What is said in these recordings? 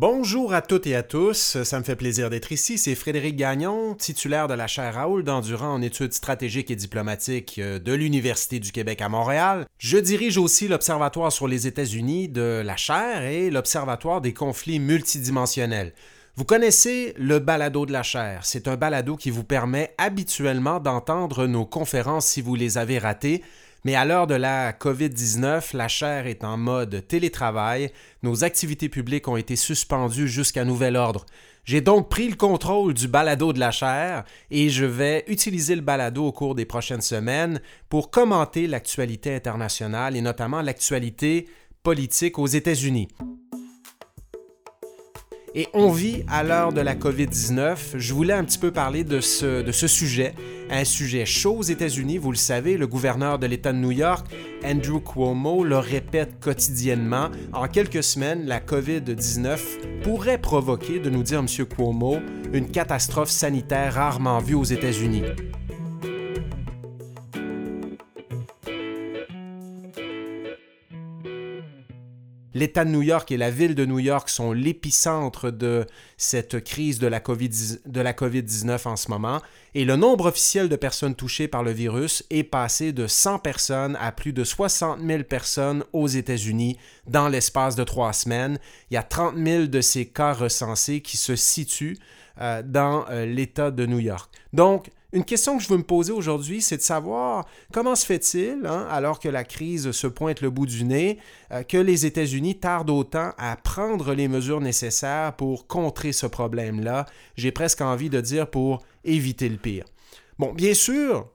Bonjour à toutes et à tous, ça me fait plaisir d'être ici. C'est Frédéric Gagnon, titulaire de la chaire Raoul d'Endurant en études stratégiques et diplomatiques euh, de l'Université du Québec à Montréal. Je dirige aussi l'Observatoire sur les États-Unis de la chaire et l'Observatoire des conflits multidimensionnels. Vous connaissez le balado de la chaire. C'est un balado qui vous permet habituellement d'entendre nos conférences si vous les avez ratées mais à l'heure de la COVID-19, la chaire est en mode télétravail. Nos activités publiques ont été suspendues jusqu'à nouvel ordre. J'ai donc pris le contrôle du balado de la chaire et je vais utiliser le balado au cours des prochaines semaines pour commenter l'actualité internationale et notamment l'actualité politique aux États-Unis. Et on vit à l'heure de la COVID-19. Je voulais un petit peu parler de ce, sujet, un sujet chaud aux États-Unis. Vous le savez, le gouverneur de l'État de New York, Andrew Cuomo, le répète quotidiennement. En quelques semaines, la COVID-19 pourrait provoquer, de nous dire M. Cuomo, une catastrophe sanitaire rarement vue aux États-Unis. L'État de New York et la ville de New York sont l'épicentre de cette crise de la COVID-19 en ce moment, et le nombre officiel de personnes touchées par le virus est passé de 100 personnes à plus de 60 000 personnes aux États-Unis dans l'espace de trois semaines. Il y a 30 000 de ces cas recensés qui se situent euh, dans euh, l'État de New York. Donc, une question que je veux me poser aujourd'hui, c'est de savoir comment se fait-il, hein, alors que la crise se pointe le bout du nez, euh, que les États-Unis tardent autant à prendre les mesures nécessaires pour contrer ce problème-là? J'ai presque envie de dire pour éviter le pire. Bon, bien sûr,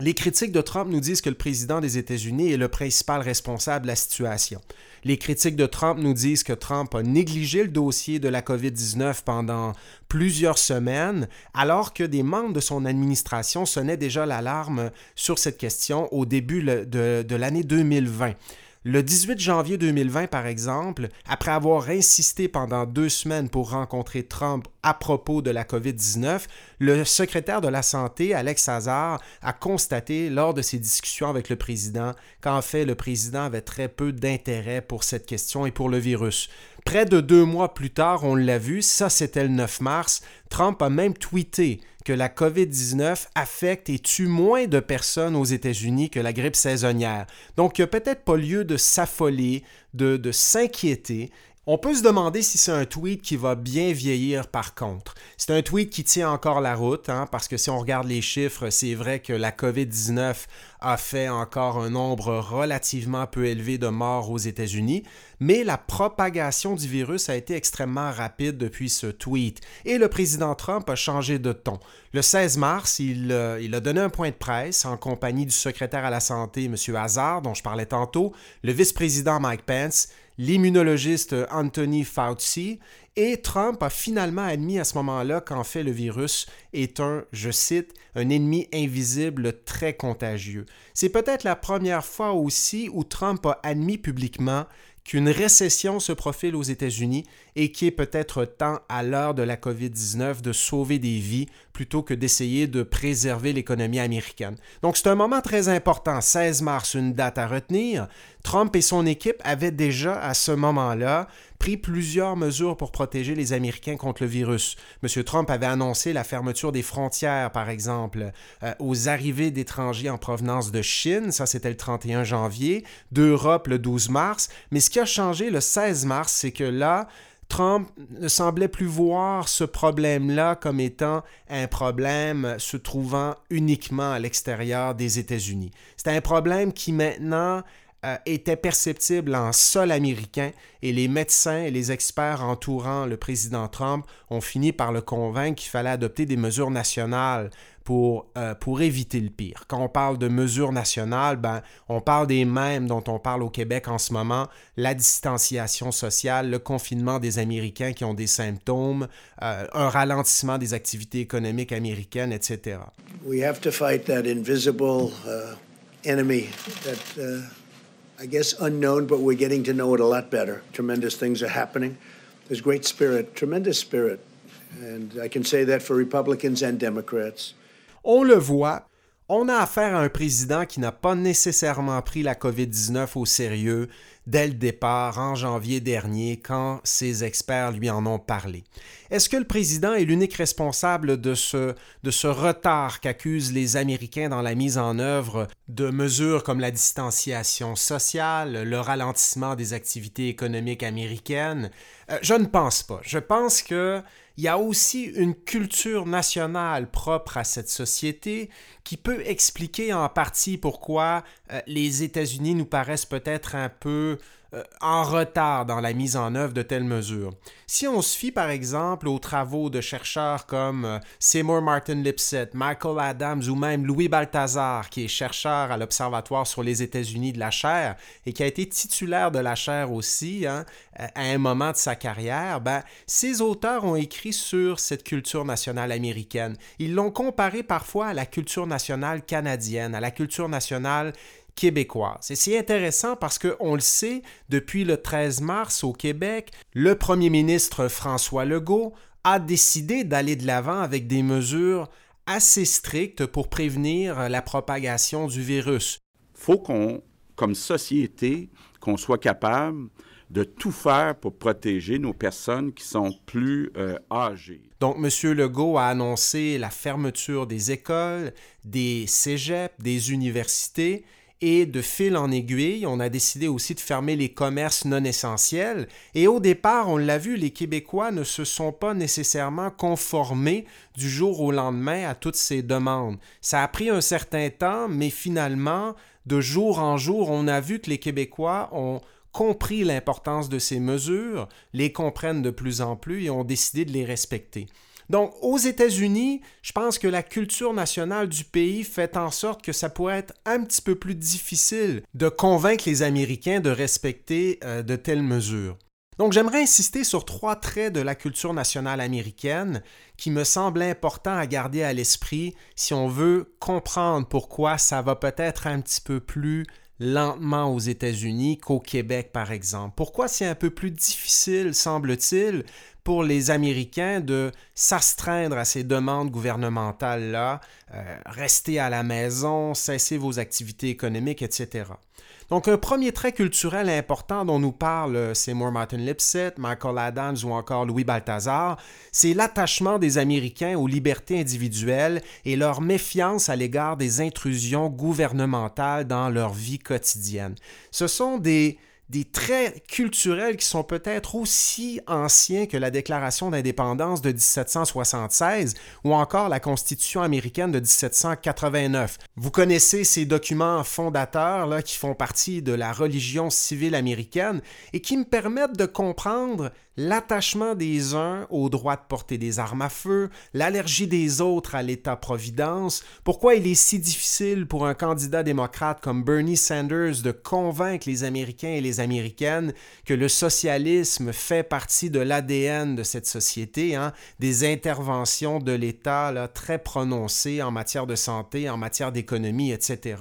les critiques de Trump nous disent que le président des États-Unis est le principal responsable de la situation. Les critiques de Trump nous disent que Trump a négligé le dossier de la COVID-19 pendant plusieurs semaines, alors que des membres de son administration sonnaient déjà l'alarme sur cette question au début de, l'année 2020. Le 18 janvier 2020, par exemple, après avoir insisté pendant deux semaines pour rencontrer Trump à propos de la COVID-19, le secrétaire de la Santé, Alex Hazard, a constaté lors de ses discussions avec le président qu'en fait, le président avait très peu d'intérêt pour cette question et pour le virus. Près de deux mois plus tard, on l'a vu, ça c'était le 9 mars, Trump a même tweeté que la COVID-19 affecte et tue moins de personnes aux États-Unis que la grippe saisonnière. Donc, il n'y a peut-être pas lieu de s'affoler, de, de s'inquiéter. On peut se demander si c'est un tweet qui va bien vieillir par contre. C'est un tweet qui tient encore la route, hein, parce que si on regarde les chiffres, c'est vrai que la COVID-19 a fait encore un nombre relativement peu élevé de morts aux États-Unis, mais la propagation du virus a été extrêmement rapide depuis ce tweet. Et le président Trump a changé de ton. Le 16 mars, il, euh, il a donné un point de presse en compagnie du secrétaire à la Santé, M. Hazard, dont je parlais tantôt, le vice-président Mike Pence, l'immunologiste Anthony Fauci, et Trump a finalement admis à ce moment-là qu'en fait le virus est un, je cite, un ennemi invisible très contagieux. C'est peut-être la première fois aussi où Trump a admis publiquement qu'une récession se profile aux États-Unis et qu'il est peut-être temps, à l'heure de la COVID-19, de sauver des vies plutôt que d'essayer de préserver l'économie américaine. Donc c'est un moment très important, 16 mars, une date à retenir. Trump et son équipe avaient déjà, à ce moment-là, pris plusieurs mesures pour protéger les Américains contre le virus. M. Trump avait annoncé la fermeture des frontières, par exemple, euh, aux arrivées d'étrangers en provenance de Chine, ça c'était le 31 janvier, d'Europe le 12 mars, mais ce qui a changé le 16 mars, c'est que là, Trump ne semblait plus voir ce problème-là comme étant un problème se trouvant uniquement à l'extérieur des États-Unis. C'est un problème qui maintenant euh, était perceptible en sol américain et les médecins et les experts entourant le président Trump ont fini par le convaincre qu'il fallait adopter des mesures nationales pour, euh, pour éviter le pire. Quand on parle de mesures nationales, ben, on parle des mêmes dont on parle au Québec en ce moment, la distanciation sociale, le confinement des Américains qui ont des symptômes, euh, un ralentissement des activités économiques américaines, etc. We have to fight that invisible uh, enemy that uh, I guess, unknown, but we're getting to know it a lot better. Tremendous things are happening. There's great spirit, tremendous spirit. And I can say that for Republicans and Democrats. On le voit, on a affaire à un président qui n'a pas nécessairement pris la COVID-19 au sérieux, dès le départ en janvier dernier quand ses experts lui en ont parlé. Est-ce que le président est l'unique responsable de ce, retard qu'accusent les Américains dans la mise en œuvre de mesures comme la distanciation sociale, le ralentissement des activités économiques américaines? Euh, je ne pense pas. Je pense que il y a aussi une culture nationale propre à cette société qui peut expliquer en partie pourquoi euh, les États-Unis nous paraissent peut-être un peu euh, en retard dans la mise en œuvre de telles mesures. Si on se fie par exemple aux travaux de chercheurs comme euh, Seymour Martin Lipset, Michael Adams ou même Louis Balthazar, qui est chercheur à l'Observatoire sur les États-Unis de la chair et qui a été titulaire de la chair aussi hein, à un moment de sa carrière, ben, ces auteurs ont écrit sur cette culture nationale américaine. Ils l'ont comparé parfois à la culture nationale canadienne, à la culture nationale québécoise. Et c'est intéressant parce qu'on le sait, depuis le 13 mars au Québec, le premier ministre François Legault a décidé d'aller de l'avant avec des mesures assez strictes pour prévenir la propagation du virus. Il faut qu'on, comme société, qu'on soit capable de tout faire pour protéger nos personnes qui sont plus euh, âgées. Donc, M. Legault a annoncé la fermeture des écoles, des cégeps, des universités et de fil en aiguille, on a décidé aussi de fermer les commerces non essentiels. Et au départ, on l'a vu, les Québécois ne se sont pas nécessairement conformés du jour au lendemain à toutes ces demandes. Ça a pris un certain temps, mais finalement, de jour en jour, on a vu que les Québécois ont compris l'importance de ces mesures, les comprennent de plus en plus et ont décidé de les respecter. Donc, aux États-Unis, je pense que la culture nationale du pays fait en sorte que ça pourrait être un petit peu plus difficile de convaincre les Américains de respecter euh, de telles mesures. Donc, j'aimerais insister sur trois traits de la culture nationale américaine qui me semblent importants à garder à l'esprit si on veut comprendre pourquoi ça va peut-être un petit peu plus lentement aux États-Unis qu'au Québec, par exemple. Pourquoi c'est un peu plus difficile, semble-t-il, pour les Américains de s'astreindre à ces demandes gouvernementales-là, euh, rester à la maison, cesser vos activités économiques, etc. Donc, un premier trait culturel important dont nous parle euh, Seymour Martin Lipset, Michael Adams ou encore Louis Balthazar, c'est l'attachement des Américains aux libertés individuelles et leur méfiance à l'égard des intrusions gouvernementales dans leur vie quotidienne. Ce sont des, des traits culturels qui sont peut-être aussi anciens que la Déclaration d'indépendance de 1776 ou encore la Constitution américaine de 1789. Vous connaissez ces documents fondateurs là, qui font partie de la religion civile américaine et qui me permettent de comprendre l'attachement des uns au droit de porter des armes à feu, l'allergie des autres à l'État-providence, pourquoi il est si difficile pour un candidat démocrate comme Bernie Sanders de convaincre les Américains et les Américaines que le socialisme fait partie de l'ADN de cette société, hein, des interventions de l'État très prononcées en matière de santé, en matière d'économie, etc.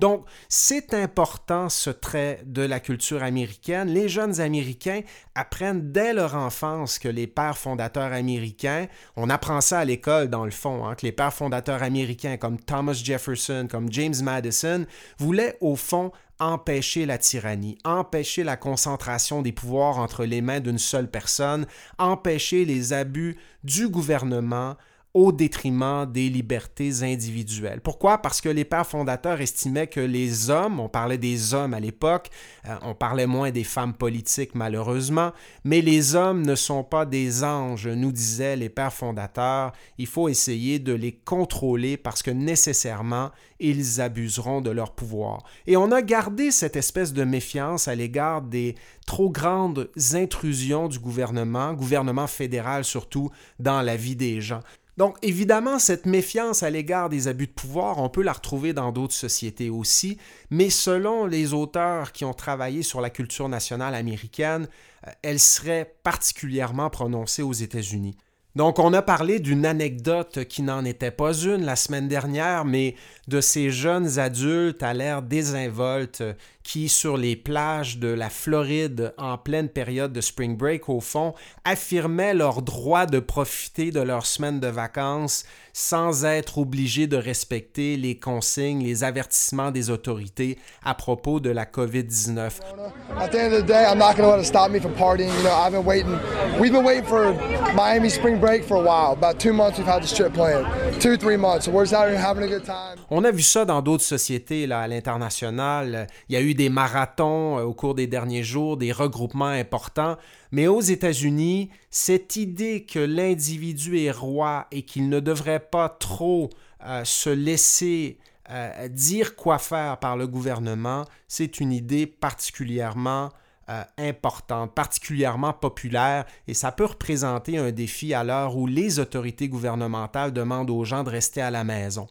Donc, c'est important ce trait de la culture américaine. Les jeunes Américains apprennent dès leur enfance que les pères fondateurs américains, on apprend ça à l'école dans le fond, hein, que les pères fondateurs américains comme Thomas Jefferson, comme James Madison, voulaient au fond empêcher la tyrannie, empêcher la concentration des pouvoirs entre les mains d'une seule personne, empêcher les abus du gouvernement, au détriment des libertés individuelles. Pourquoi? Parce que les pères fondateurs estimaient que les hommes, on parlait des hommes à l'époque, euh, on parlait moins des femmes politiques malheureusement, mais les hommes ne sont pas des anges, nous disaient les pères fondateurs. Il faut essayer de les contrôler parce que nécessairement, ils abuseront de leur pouvoir. Et on a gardé cette espèce de méfiance à l'égard des trop grandes intrusions du gouvernement, gouvernement fédéral surtout, dans la vie des gens. Donc, évidemment, cette méfiance à l'égard des abus de pouvoir, on peut la retrouver dans d'autres sociétés aussi, mais selon les auteurs qui ont travaillé sur la culture nationale américaine, euh, elle serait particulièrement prononcée aux États-Unis. Donc, on a parlé d'une anecdote qui n'en était pas une la semaine dernière, mais de ces jeunes adultes à l'air désinvolte qui, sur les plages de la Floride en pleine période de spring break, au fond, affirmaient leur droit de profiter de leur semaine de vacances sans être obligés de respecter les consignes, les avertissements des autorités à propos de la COVID-19. At the end of the day, I'm not going to let it stop me from partying. You know, I've been waiting. We've been waiting for Miami spring break for a while. About two months we've had this trip planned. Two, three months. So we're just out here having a good time. On a vu ça dans d'autres sociétés là, à l'international. Il y a eu des marathons euh, au cours des derniers jours, des regroupements importants. Mais aux États-Unis, cette idée que l'individu est roi et qu'il ne devrait pas trop euh, se laisser euh, dire quoi faire par le gouvernement, c'est une idée particulièrement importante, particulièrement populaire, et ça peut représenter un défi à l'heure où les autorités gouvernementales demandent aux gens de rester à la maison.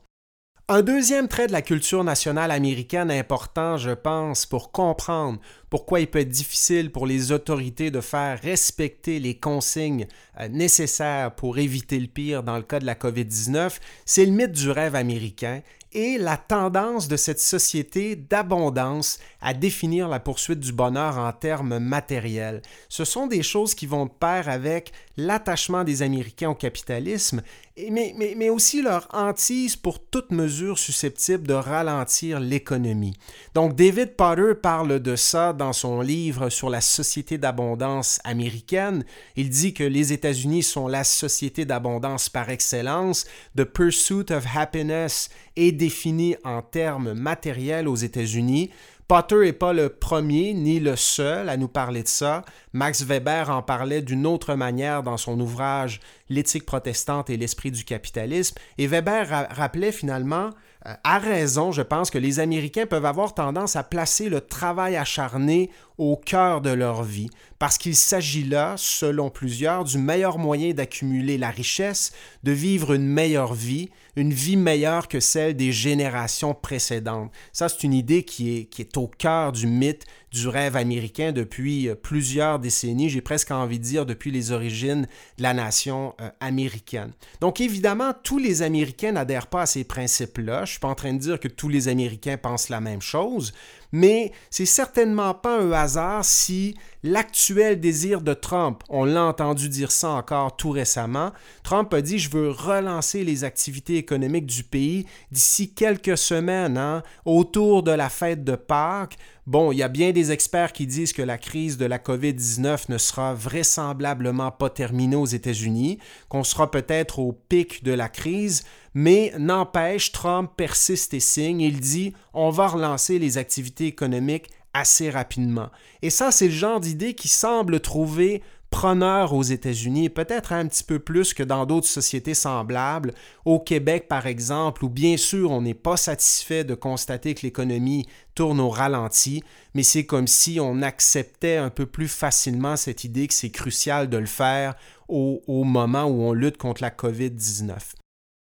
Un deuxième trait de la culture nationale américaine important, je pense, pour comprendre pourquoi il peut être difficile pour les autorités de faire respecter les consignes euh, nécessaires pour éviter le pire dans le cas de la COVID-19, c'est le mythe du rêve américain et la tendance de cette société d'abondance à définir la poursuite du bonheur en termes matériels. Ce sont des choses qui vont de pair avec l'attachement des Américains au capitalisme, mais, aussi leur hantise pour toute mesure susceptible de ralentir l'économie. Donc David Potter parle de ça dans son livre sur la société d'abondance américaine. Il dit que les États-Unis sont la société d'abondance par excellence. The pursuit of happiness est défini en termes matériels aux États-Unis. Potter n'est pas le premier ni le seul à nous parler de ça. Max Weber en parlait d'une autre manière dans son ouvrage L'éthique protestante et l'esprit du capitalisme. Et Weber rappelait finalement, euh, à raison, je pense, que les Américains peuvent avoir tendance à placer le travail acharné au cœur de leur vie, parce qu'il s'agit là, selon plusieurs, du meilleur moyen d'accumuler la richesse, de vivre une meilleure vie, une vie meilleure que celle des générations précédentes. Ça, c'est une idée qui est, qui est au cœur du mythe du rêve américain depuis euh, plusieurs décennies, j'ai presque envie de dire depuis les origines de la nation euh, américaine. Donc évidemment, tous les Américains n'adhèrent pas à ces principes-là. Je ne suis pas en train de dire que tous les Américains pensent la même chose, mais c'est certainement pas un hasard si l'actuel désir de Trump, on l'a entendu dire ça encore tout récemment, Trump a dit je veux relancer les activités économiques du pays d'ici quelques semaines, hein, autour de la fête de Pâques. Bon, il y a bien des experts qui disent que la crise de la COVID-19 ne sera vraisemblablement pas terminée aux États-Unis, qu'on sera peut-être au pic de la crise, mais n'empêche, Trump persiste et signe. Il dit on va relancer les activités économiques assez rapidement. Et ça, c'est le genre d'idée qui semble trouver preneur aux États-Unis, peut-être un petit peu plus que dans d'autres sociétés semblables. Au Québec, par exemple, où bien sûr on n'est pas satisfait de constater que l'économie tourne au ralenti, mais c'est comme si on acceptait un peu plus facilement cette idée que c'est crucial de le faire au, au moment où on lutte contre la COVID-19.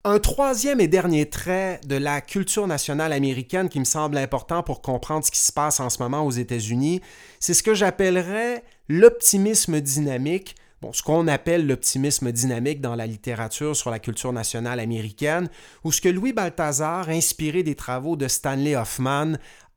Un troisième et dernier trait de la culture nationale américaine qui me semble important pour comprendre ce qui se passe en ce moment aux États-Unis, c'est ce que j'appellerais l'optimisme dynamique, ce qu'on appelle l'optimisme dynamique dans la littérature sur la culture nationale américaine, ou ce que Louis Balthazar, inspiré des travaux de Stanley Hoffman,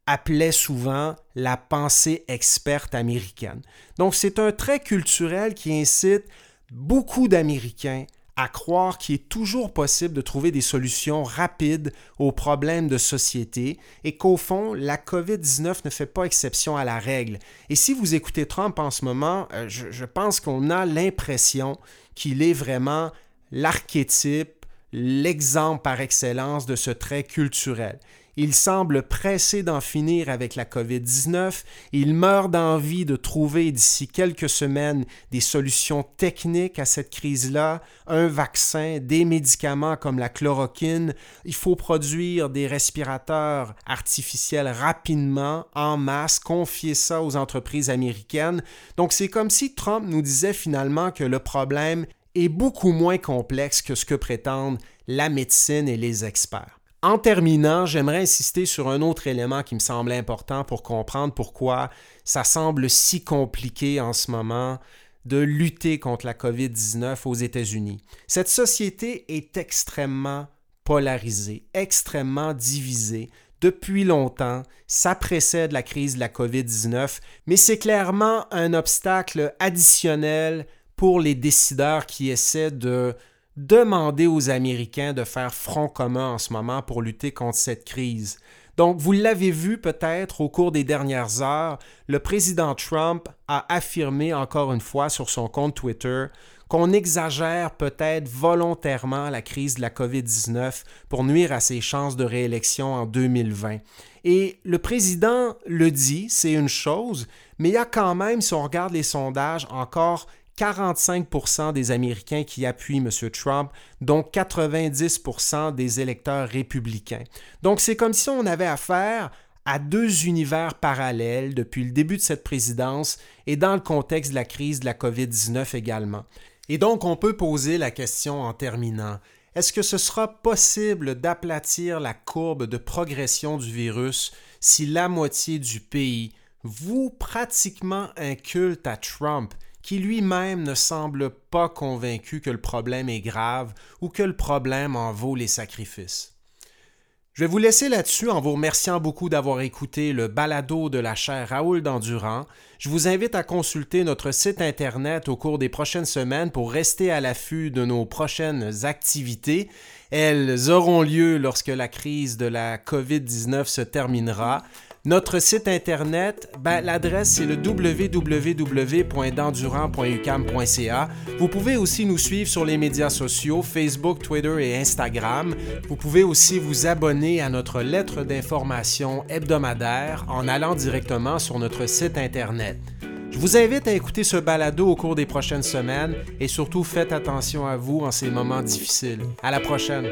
appelait souvent la pensée experte américaine. Donc c'est un trait culturel qui incite beaucoup d'Américains à croire qu'il est toujours possible de trouver des solutions rapides aux problèmes de société et qu'au fond, la COVID-19 ne fait pas exception à la règle. Et si vous écoutez Trump en ce moment, euh, je, je pense qu'on a l'impression qu'il est vraiment l'archétype, l'exemple par excellence de ce trait culturel. Il semble pressé d'en finir avec la COVID-19. Il meurt d'envie de trouver d'ici quelques semaines des solutions techniques à cette crise-là, un vaccin, des médicaments comme la chloroquine. Il faut produire des respirateurs artificiels rapidement, en masse, confier ça aux entreprises américaines. Donc c'est comme si Trump nous disait finalement que le problème est beaucoup moins complexe que ce que prétendent la médecine et les experts. En terminant, j'aimerais insister sur un autre élément qui me semble important pour comprendre pourquoi ça semble si compliqué en ce moment de lutter contre la COVID-19 aux États-Unis. Cette société est extrêmement polarisée, extrêmement divisée. Depuis longtemps, ça précède la crise de la COVID-19, mais c'est clairement un obstacle additionnel pour les décideurs qui essaient de demander aux Américains de faire front commun en ce moment pour lutter contre cette crise. Donc, vous l'avez vu peut-être au cours des dernières heures, le président Trump a affirmé encore une fois sur son compte Twitter qu'on exagère peut-être volontairement la crise de la COVID-19 pour nuire à ses chances de réélection en 2020. Et le président le dit, c'est une chose, mais il y a quand même, si on regarde les sondages, encore 45% des Américains qui appuient M. Trump, dont 90% des électeurs républicains. Donc c'est comme si on avait affaire à deux univers parallèles depuis le début de cette présidence et dans le contexte de la crise de la COVID-19 également. Et donc on peut poser la question en terminant. Est-ce que ce sera possible d'aplatir la courbe de progression du virus si la moitié du pays voue pratiquement un culte à Trump qui lui-même ne semble pas convaincu que le problème est grave ou que le problème en vaut les sacrifices. Je vais vous laisser là-dessus en vous remerciant beaucoup d'avoir écouté le balado de la chaire Raoul d'Endurant. Je vous invite à consulter notre site Internet au cours des prochaines semaines pour rester à l'affût de nos prochaines activités. Elles auront lieu lorsque la crise de la COVID-19 se terminera. Notre site internet, ben, l'adresse c'est le www.dendurant.ucam.ca. Vous pouvez aussi nous suivre sur les médias sociaux, Facebook, Twitter et Instagram. Vous pouvez aussi vous abonner à notre lettre d'information hebdomadaire en allant directement sur notre site internet. Je vous invite à écouter ce balado au cours des prochaines semaines et surtout faites attention à vous en ces moments difficiles. À la prochaine.